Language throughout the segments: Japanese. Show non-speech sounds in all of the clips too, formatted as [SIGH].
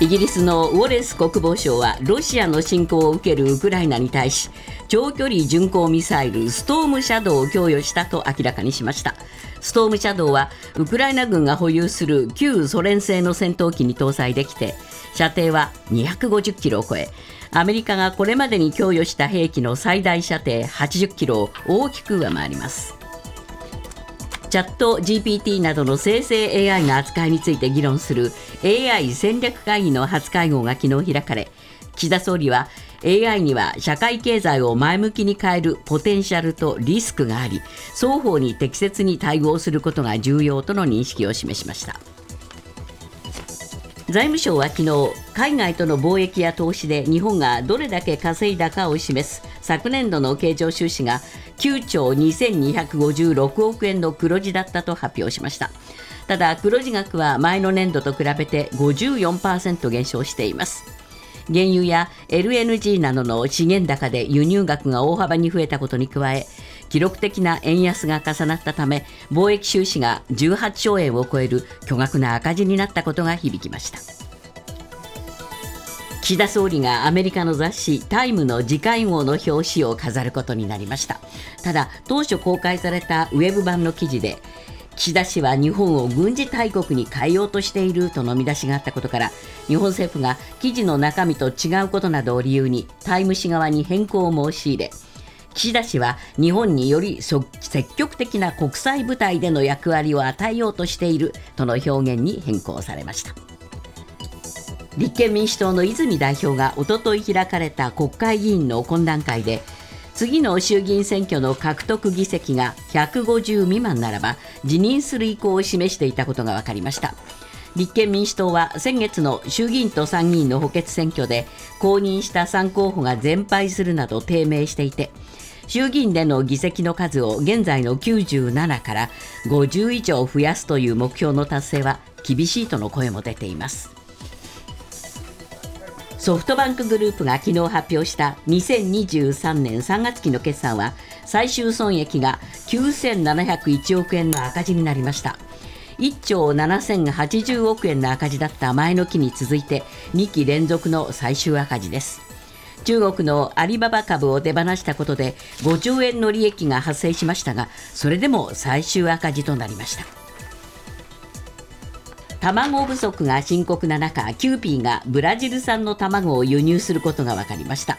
イギリスのウォレス国防相はロシアの侵攻を受けるウクライナに対し長距離巡航ミサイルストームシャドウを供与したと明らかにしました。ストームシャドウはウクライナ軍が保有する旧ソ連製の戦闘機に搭載できて射程は250キロを超えアメリカがこれまでに供与した兵器の最大射程80キロを大きく上回ります。チャット GPT などの生成 AI の扱いについて議論する AI 戦略会議の初会合が昨日開かれ岸田総理は AI には社会経済を前向きに変えるポテンシャルとリスクがあり双方に適切に対応することが重要との認識を示しました。財務省は昨日海外との貿易や投資で日本がどれだけ稼いだかを示す昨年度の経常収支が9兆2256億円の黒字だったと発表しました。ただ黒字額は前の年度と比べて54%減少しています。原油や LNG などの資源高で輸入額が大幅に増えたことに加え記録的な円安が重なったため貿易収支が18兆円を超える巨額な赤字になったことが響きました。岸田総理がアメリカの雑誌「タイムの次回号の表紙を飾ることになりました。ただ当初公開されたウェブ版の記事で岸田氏は日本を軍事大国に変えようとしているとの見出しがあったことから日本政府が記事の中身と違うことなどを理由にタイム誌側に変更を申し入れ岸田氏は日本により積極的な国際舞台での役割を与えようとしているとの表現に変更されました。立憲民主党の泉代表がおととい開かれた国会議員の懇談会で次の衆議院選挙の獲得議席が150未満ならば辞任する意向を示していたことが分かりました。立憲民主党は先月の衆議院と参議院の補欠選挙で公認した3候補が全敗するなど低迷していて衆議院での議席の数を現在の97から50以上増やすという目標の達成は厳しいとの声も出ています。ソフトバンクグループが昨日発表した2023年3月期の決算は最終損益が9701億円の赤字になりました。1兆7080億円の赤字だった前の期に続いて2期連続の最終赤字です。中国のアリババ株を手放したことで5兆円の利益が発生しましたがそれでも最終赤字となりました。卵不足が深刻な中キューピーがブラジル産の卵を輸入することが分かりました。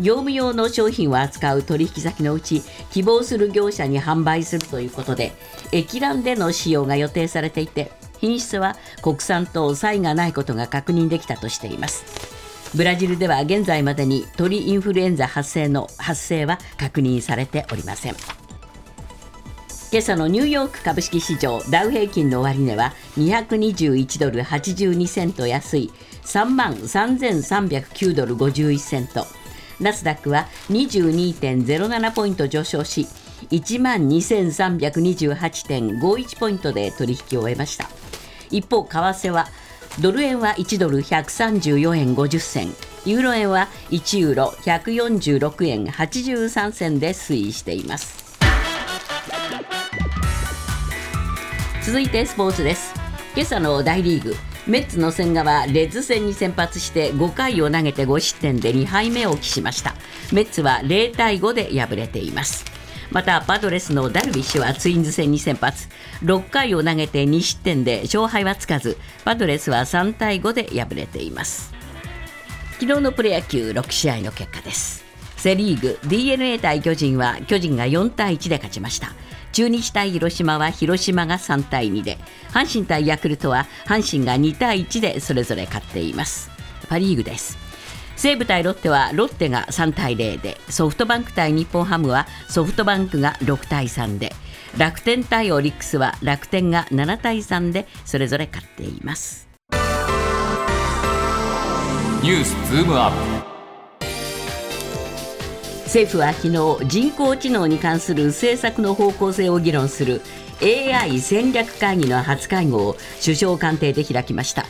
業務用の商品を扱う取引先のうち希望する業者に販売するということで液卵での使用が予定されていて品質は国産と差異がないことが確認できたとしています。ブラジルでは現在までに鳥インフルエンザ発生の発生は確認されておりません。今朝のニューヨーク株式市場ダウ平均の終値は221ドル82セント安い3万3309ドル51セント。ナスダックは22.07ポイント上昇し1万2328.51ポイントで取引を終えました。一方為替はドル円は1ドル134円50銭。ユーロ円は1ユーロ146円83銭で推移しています。続いてスポーツです。今朝の大リーグメッツの千賀はレッズ戦に先発して5回を投げて5失点で2敗目を喫しました。メッツは0対5で敗れています。またパドレスのダルビッシュはツインズ戦に先発。6回を投げて2失点で勝敗はつかずパドレスは3対5で敗れています。昨日のプロ野球6試合の結果です。セ・リーグ d n a 対巨人は巨人が4対1で勝ちました。中日対広島は広島が3対2で阪神対ヤクルトは阪神が2対1でそれぞれ勝っています。パ・リーグです。西武対ロッテはロッテが3対0でソフトバンク対日本ハムはソフトバンクが6対3で楽天対オリックスは楽天が7対3でそれぞれ勝っています。ニュースズームアップ。政府は昨日人工知能に関する政策の方向性を議論する AI 戦略会議の初会合を首相官邸で開きました。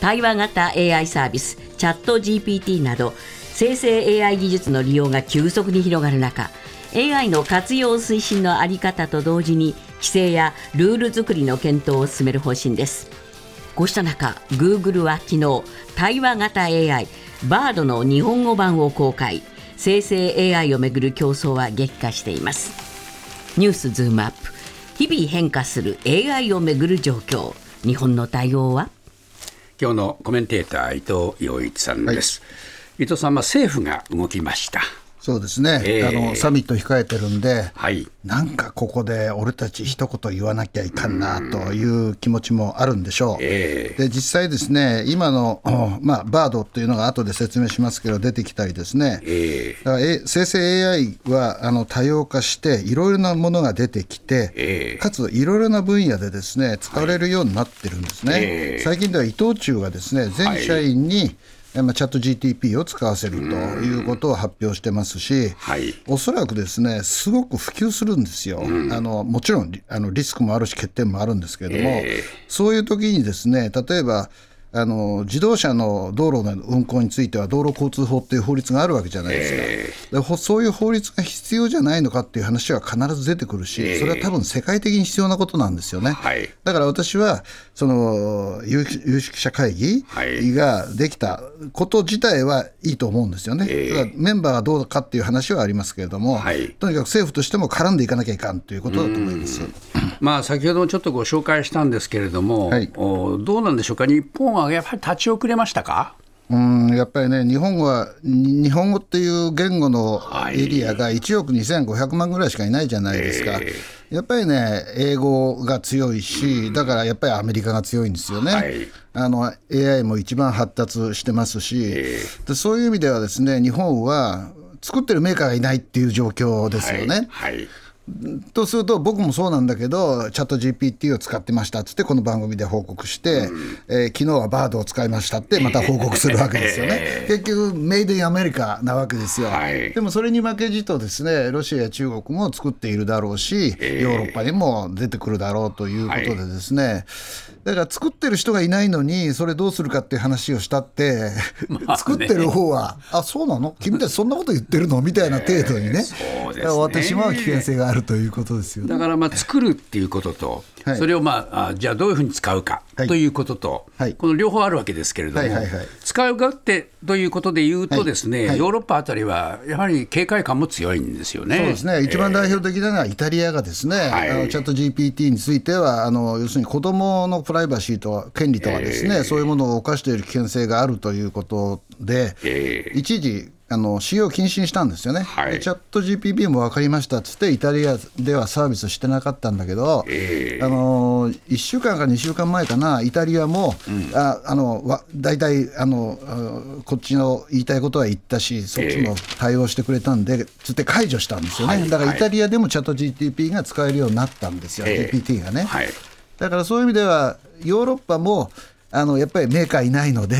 対話型 AI サービスチャット GPT など生成 AI 技術の利用が急速に広がる中 AI の活用推進の在り方と同時に規制やルール作りの検討を進める方針です。こうした中 Google は昨日対話型 AI バードの日本語版を公開。生成 AI をめぐる競争は激化しています。ニュースズームアップ。日々変化する AI をめぐる状況。日本の対応は？今日のコメンテーター伊藤洋一さんです、はい、伊藤さんは政府が動きましたそうですね、えー、あのサミット控えてるんで、はい、なんかここで俺たち一言言わなきゃいかんなという気持ちもあるんでしょう。えー、で実際ですね今の、[CLEARS THROAT] まあ、バードっていうのが後で説明しますけど出てきたりですね、えー、だからえ生成 AI はあの多様化していろいろなものが出てきて、えー、かついろいろな分野でですね使われるようになってるんですね。はい、最近では伊藤忠がですね全社員に、はいまあ、チャット GTP を使わせるということを発表してますし、はい、おそらくですねすごく普及するんですよ、あのもちろんあのリスクもあるし欠点もあるんですけれども、えー、そういう時にですね例えばあの自動車の道路の運行については道路交通法っていう法律があるわけじゃないですか、えー、そういう法律が必要じゃないのかっていう話は必ず出てくるし、えー、それは多分世界的に必要なことなんですよね。はい、だから私はその有識者会議ができたこと自体はいいと思うんですよね。えー、メンバーがどうかっていう話はありますけれども、はい、とにかく政府としても絡んでいかなきゃいかんということだと思います。まあ、先ほどもちょっとご紹介したんですけれども、はい、おどうなんでしょうか、日本はやっぱり立ち遅れましたか？うんやっぱりね、日本は、日本語っていう言語のエリアが1億2500万ぐらいしかいないじゃないですか。はいやっぱりね、英語が強いし、だからやっぱりアメリカが強いんですよね。はい、あの AI も一番発達してますし、でそういう意味ではですね、日本は作ってるメーカーがいないっていう状況ですよね。はい、はいとすると僕もそうなんだけどチャット GPT を使ってましたっつってこの番組で報告して、うん、えー、昨日はバードを使いましたってまた報告するわけですよね。[LAUGHS] 結局メイドインアメリカなわけですよ、はい、でもそれに負けじとですねロシアや中国も作っているだろうしヨーロッパにも出てくるだろうということでですね、はい。だから作ってる人がいないのに、それどうするかっていう話をしたって、[LAUGHS] まあ、作ってる方は、あそうなの？君たちそんなこと言ってるの？みたいな程度にね、えー、ね。終わってしまう危険性があるということですよ、ね、だからまあ作るっていうことと、はい、それをまああじゃあどういうふうに使うかということと、はい、この両方あるわけですけれども、使うかってということで言うとですね、ヨーロッパあたりはやはり警戒感も強いんですよね。そうですね。一番代表的なのはイタリアがですね、あのチャット GPT についてはあの要するに子どものプライバシーと権利とはですね、えー、そういうものを犯している危険性があるということで、えー、一時あの使用禁止にしたんですよね、はい、チャット GPP も分かりましたっつって、イタリアではサービスしてなかったんだけど、えー、あの1週間か2週間前かな、イタリアも、うん、ああの大体あのこっちの言いたいことは言ったし、そっちも対応してくれたんで、つって解除したんですよね、だからイタリアでもチャット GTP が使えるようになったんですよ、えー、GPT がね。はい、だからそういう意味では、ヨーロッパもあのやっぱりメーカーいないので、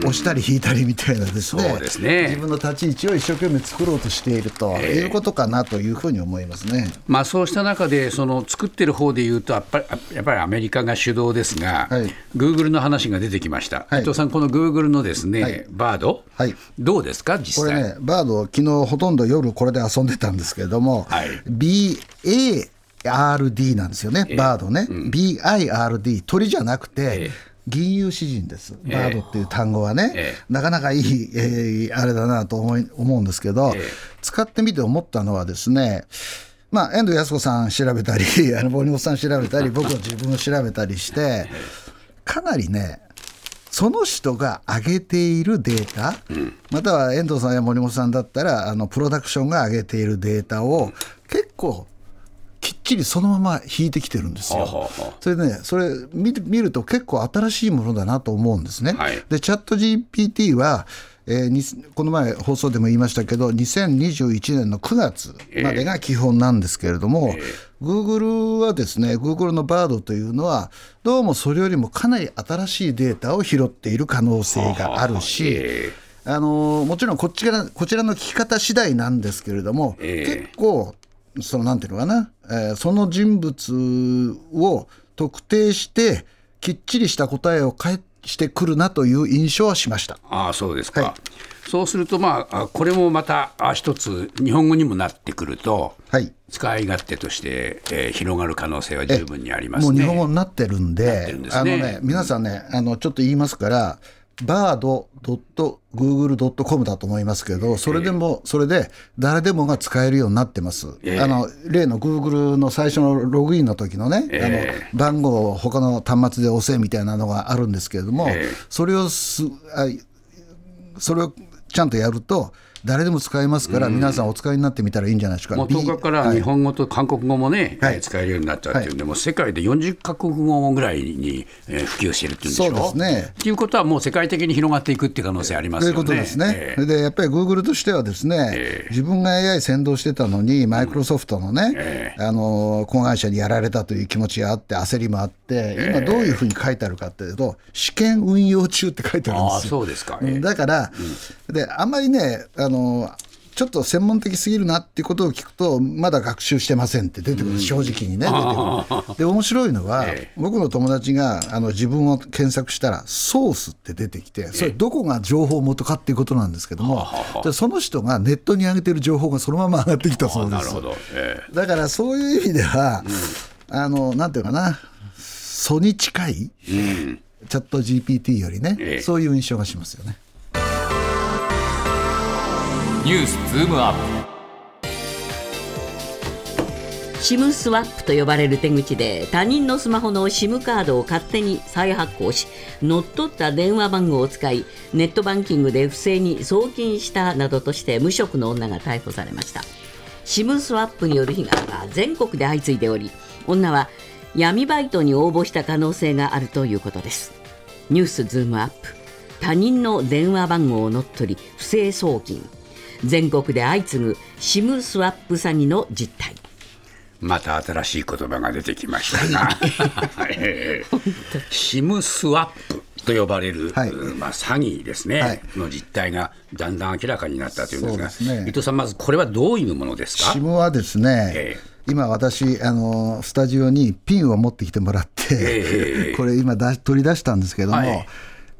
押したり引いたりみたいなですね、ですね。自分の立ち位置を一生懸命作ろうとしているということかなというふうに思いますね、まあ、そうした中で、その作ってる方でいうと、やっぱりやっぱりアメリカが主導ですが、グーグルの話が出てきました、はい、伊藤さん、このグーグルのですね、はい、バード、はい、どうですか、実際？これね、バード、昨日ほとんど夜、これで遊んでたんですけれども、はい、BA RD なんですよね、バードね、うん、BIRD、鳥じゃなくて、えー銀融詩人です、バードっていう単語はね、えー、なかなかいい、えー、あれだなと思い思うんですけど、えー、使ってみて思ったのはですね、まあ、遠藤康子さん調べたり、[LAUGHS] あの森本さん調べたり、[LAUGHS] 僕は自分を調べたりして、かなりね、その人が上げているデータ、うん、または遠藤さんや森本さんだったら、あのプロダクションが上げているデータを、結構きっちりそのまま引いてきてるんですよ。それでね、それ見見ると結構新しいものだなと思うんですね。はい、で、チャット GPT は、えー、この前放送でも言いましたけど、2021年の9月までが基本なんですけれども、グーグルはですね、グーグルのバードというのは、どうもそれよりもかなり新しいデータを拾っている可能性があるし、あのもちろんこっちらこちらの聞き方次第なんですけれども、結構そのなんていうのかな、えー、その人物を特定してきっちりした答えを返してくるなという印象はしました。ああそうですか、はい。そうすると、まあ、これもまた一つ、日本語にもなってくると、はい、使い勝手として、えー、広がる可能性は十分にあります、ね、もう日本語になってるんで、ね、あのね、皆さんね、あのちょっと言いますから、バード .google.com だと思いますけど、それでも、それで誰でもが使えるようになってます。えー、あの例の Google の最初のログインの時のね、えー、あの番号を他の端末で押せみたいなのがあるんですけれども、えー、それをすあそれをちゃんとやると、誰でも使えますから、皆さんお使いになってみたらいいんじゃないですか。もう10日から日本語と韓国語もね、はい、使えるようになったっていうんで、もう世界で40か国語ぐらいに普及してるっていうんでしょ？そうですね。ということは、もう世界的に広がっていくっていう可能性ありますよね。ということですね。えー、で、やっぱりグーグルとしてはですね、えー、自分が AI 先導してたのに、マイクロソフトのね、えー、あの子会社にやられたという気持ちがあって、焦りもあって、今どういうふうに書いてあるかっていうと、試験運用中って書いてあるんですよ。そうですか。だから、うん、で、あんまりね、あのちょっと専門的すぎるなっていうことを聞くと、まだ学習してませんって出てくる、正直にね、出てくる。で、面白いのは、僕の友達があの自分を検索したら、ソースって出てきて、それ、どこが情報元かっていうことなんですけども、でその人がネットに上げてる情報がそのまま上がってきたそうです。だからそういう意味では、あのなんていうかな、素に近い、チャット GPT よりね、そういう印象がしますよね。ニュースズームアップ。SIM スワップと呼ばれる手口で他人のスマホの SIM カードを勝手に再発行し乗っ取った電話番号を使いネットバンキングで不正に送金したなどとして無職の女が逮捕されました。SIM スワップによる被害は全国で相次いでおり女は闇バイトに応募した可能性があるということです。ニュースズームアップ。他人の電話番号を乗っ取り不正送金。全国で相次ぐ SIM スワップ詐欺の実態。また新しい言葉が出てきましたが、SIM スワップと呼ばれる、はい、まあ、詐欺ですね、はい、の実態がだんだん明らかになったというんですが、ね、伊藤さん、まずこれはどういうものですか？SIM はですね、えー、今、私あの、スタジオにピンを持ってきてもらって、えー、これ、今だ、取り出したんですけども、はい、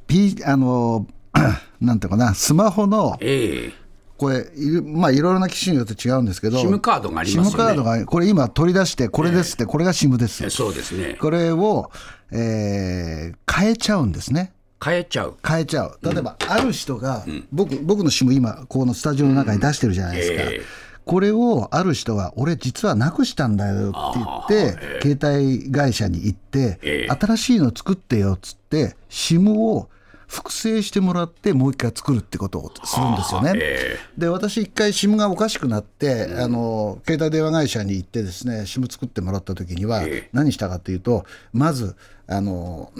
P、あの [CLEARS THROAT] なんていうかな、スマホの、えーこれ、まあ、いろいろな機種によって違うんですけど、SIM カードがありますよね。SIM カードが、これ今取り出して、これですって、えー、これが SIM です。そうですね。これを、えー、変えちゃうんですね。変えちゃう変えちゃう。例えば、ある人が、うん、僕、僕の SIM 今、このスタジオの中に出してるじゃないですか。これをある人が、俺、実はなくしたんだよって言って、携帯会社に行って、新しいの作ってよっつって、SIM を複製してもらってもう一回作るってことをするんですよね。えー、で私一回 SIM がおかしくなって、うん、あの携帯電話会社に行ってですね SIM 作ってもらった時には何したかというとまずあの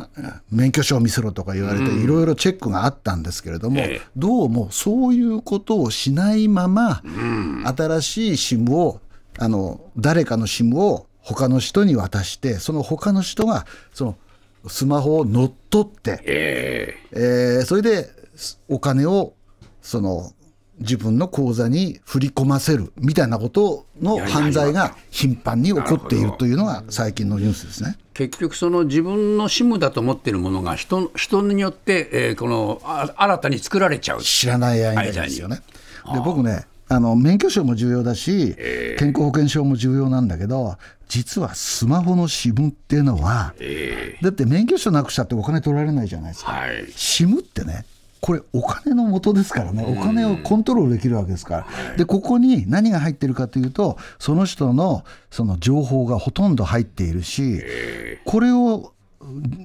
免許証を見せろとか言われていろいろチェックがあったんですけれども、えー、どうもそういうことをしないまま、うん、新しい SIM をあの誰かの SIM を他の人に渡してその他の人がそのスマホを乗っ取って、えー、えー、それでお金をその自分の口座に振り込ませるみたいなことの犯罪が頻繁に起こっているというのが最近のニュースですね。結局、その自分の SIM だと思っているものが人人によって、えー、この新たに作られちゃう。知らない間ですよね。で僕ねあの免許証も重要だし、えー、健康保険証も重要なんだけど、実はスマホの SIM っていうのは、えー、だって免許証なくしたってお金取られないじゃないですか。はい、SIM ってね、これ、お金の元ですからね、お金をコントロールできるわけですから、でここに何が入ってるかというと、その人のその情報がほとんど入っているし、これを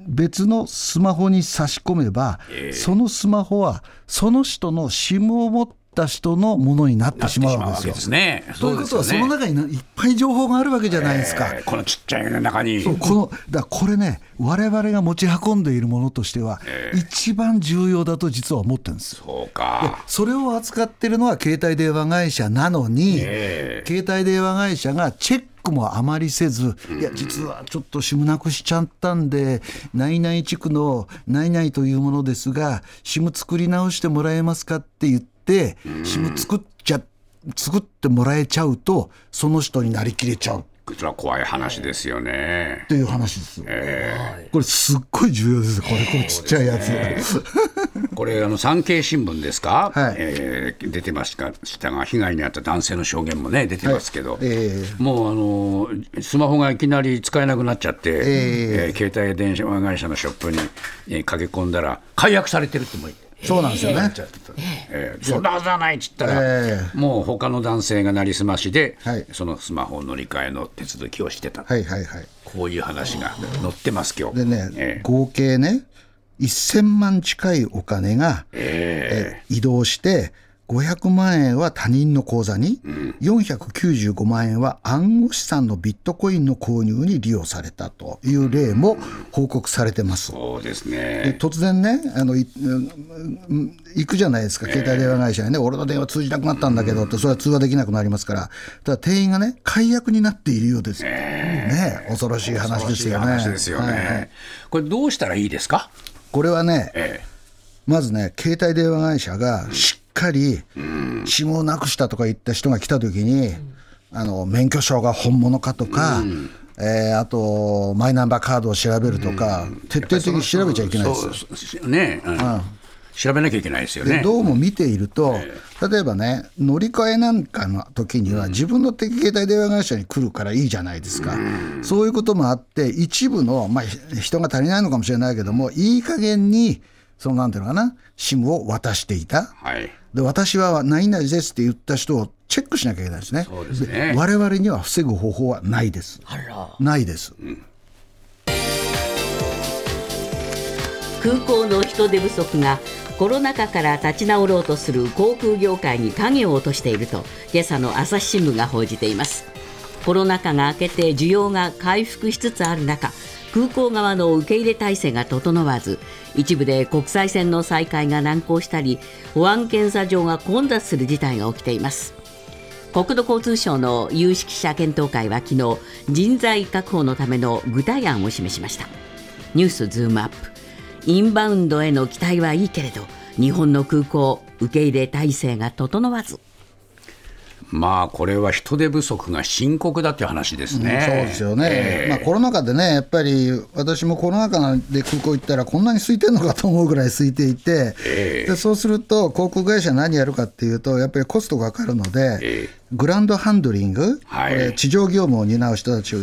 別のスマホに差し込めば、そのスマホはその人の SIM を持ってった人のものになってしまうわけですよ。ね、ということは、その中にいっぱい情報があるわけじゃないですか。えー、このちっちゃいの中に。このだこれね、われわれが持ち運んでいるものとしては、えー、一番重要だと実は思ってるんです。そうか。それを扱ってるのは携帯電話会社なのに、えー、携帯電話会社がチェックもあまりせず、いや、実はちょっと SIM なくしちゃったんで、何々地区の何々というものですが、SIM 作り直してもらえますかって言って、SIM 作っちゃ作ってもらえちゃうとその人になりきれちゃう。それは怖い話ですよね。っていう話です。えー、これすっごい重要です。これこれちっちゃいやつ。これ、あの産経新聞ですか、はい、えー、出てましたが、被害に遭った男性の証言もね、出てますけど、はい、えー、もうあのスマホがいきなり使えなくなっちゃって、えー、えー、携帯電話会社のショップに、えー、駆け込んだら、解約されてるっても。そうなんですよね。えー、そんなはずはないっつったら、えー、もう他の男性がなりすましで、はい、そのスマホ乗り換えの手続きをしてた、はいはいはい、こういう話が載ってます、今日。でね、えー、合計ね、1000万近いお金が、えー、移動して、500万円は他人の口座に、うん、495万円は暗号資産のビットコインの購入に利用されたという例も報告されてます。そうですね。突然ねあのい、行くじゃないですか、携帯電話会社にね、俺の電話通じなくなったんだけどって、それは通話できなくなりますから、ただ店員がね、解約になっているようです。ね恐ろしい話ですよね。話ですよね、はいはい、これ、どうしたらいいですか？これはね、ええ、まずね、携帯電話会社がかり、指紋をなくしたとか言った人が来たときに、あの免許証が本物かとか、えー、あとマイナンバーカードを調べるとか、徹底的に調べちゃいけないですね、うん、調べなきゃいけないですよね。どうも見ていると、例えばね、乗り換えなんかの時には、自分の携帯電話会社に来るからいいじゃないですか、そういうこともあって、一部の、まあ、人が足りないのかもしれないけども、いい加減に、そのなんていうのかな、SIM を渡していた。はいで私は何々ですって言った人をチェックしなきゃいけないですね。そうですね我々には防ぐ方法はないです。ないです、うん、空港の人手不足がコロナ禍から立ち直ろうとする航空業界に影を落としていると今朝の朝日新聞が報じていますコロナ禍が明けて需要が回復しつつある中空港側の受け入れ体制が整わず一部で国際線の再開が難航したり保安検査場が混雑する事態が起きています。国土交通省の有識者検討会は昨日人材確保のための具体案を示しました。ニュースズームアップ。インバウンドへの期待はいいけれど日本の空港受け入れ体制が整わず。まあこれは人手不足が深刻だという話ですね、うん、そうですよね、えー、まあ、コロナ禍でね、やっぱり私もコロナ禍で空港行ったら、こんなに空いてるのかと思うぐらい空いていて、えー、でそうすると、航空会社何やるかっていうと、やっぱりコストがかかるので、えーグランドハンドリング、はい、これ地上業務を担う人たちを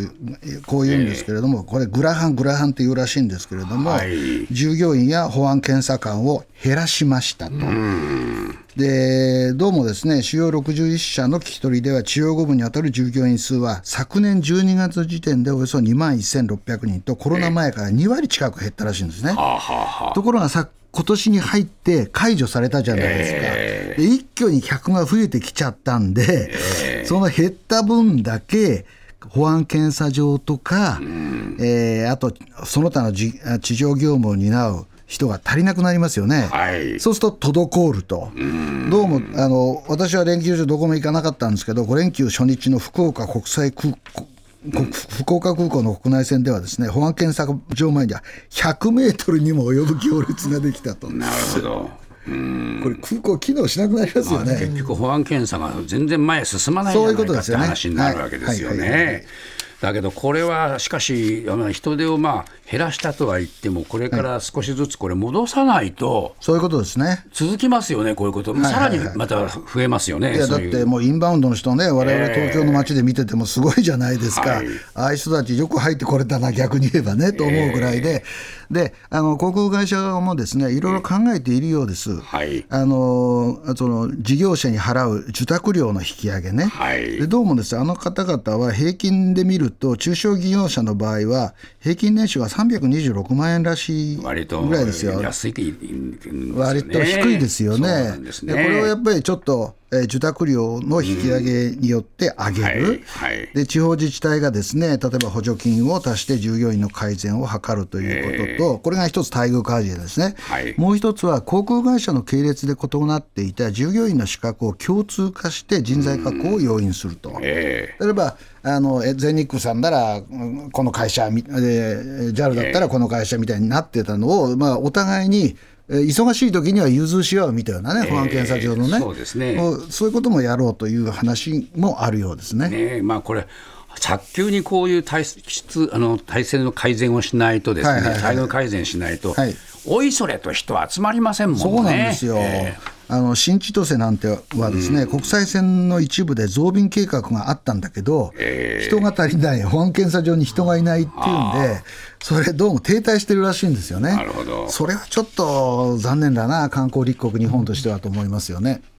こう言うんですけれども、これグラハン、グラハンっていうらしいんですけれども、はい、従業員や保安検査官を減らしましたと。でどうもですね主要61社の聞き取りでは地方5部にあたる従業員数は昨年12月時点でおよそ2万1600人とコロナ前から2割近く減ったらしいんですね。ところがさ今年に入って解除されたじゃないですか、えー、で一挙に客が増えてきちゃったんで、えー、その減った分だけ保安検査場とか、うん、えー、あとその他の地上業務を担う人が足りなくなりますよね、はい、そうすると滞ると、うどうもあの私は連休中、どこも行かなかったんですけど、5連休初日の福岡国際空福岡空港の国内線ではですね保安検査場前には100メートルにも及ぶ行列ができたと。なるほど。これ空港機能しなくなりますよね、まあ、結局保安検査が全然前へ進まないじゃないかって話になるわけですよね。だけどこれはしかし人手をまあ減らしたとは言ってもこれから少しずつこれ戻さないと、そういうことですね。続きますよねこういうこと、さらにまた増えますよねいやだってもうインバウンドの人ね我々東京の街で見ててもすごいじゃないですか、えーああいう人たちよく入ってこれたな逆に言えばねと思うぐらいで、えー、であの航空会社側もですねいろいろ考えているようです、はい、あのその事業者に払う受託料の引き上げね、はい、でどうもです。あの方々は平均で見ると中小事業者の場合は平均年収が326万円らしいぐらいですよ。安い割と低いですよね。で、これをやっぱりちょっとえ受託料の引き上げによって上げる、はいはい、で地方自治体がですね例えば補助金を足して従業員の改善を図るということと、これが一つ待遇開示ですね、はい、もう一つは航空会社の系列で異なっていた従業員の資格を共通化して人材確保を要因すると。例えばあの全日空さんならこの会社、JAL だったらこの会社みたいになってたのを、まあ、お互いに忙しい時には融通し合うみたいなね、保安検査場のね、そうですね。そういうこともやろうという話もあるようですね。ねまあ、これ早急にこういう体質あの体制の改善をしないとですね、はいはいはい、改善しないと、はい、おいそれと人は集まりませんもんね。そうなんですよ、えーあの新千歳なんてはですね、うん、国際線の一部で増便計画があったんだけど、えー、人が足りない、保安検査場に人がいないっていうんで、それ、どうも停滞してるらしいんですよね。それはちょっと残念だな、観光立国、日本としてはと思いますよね。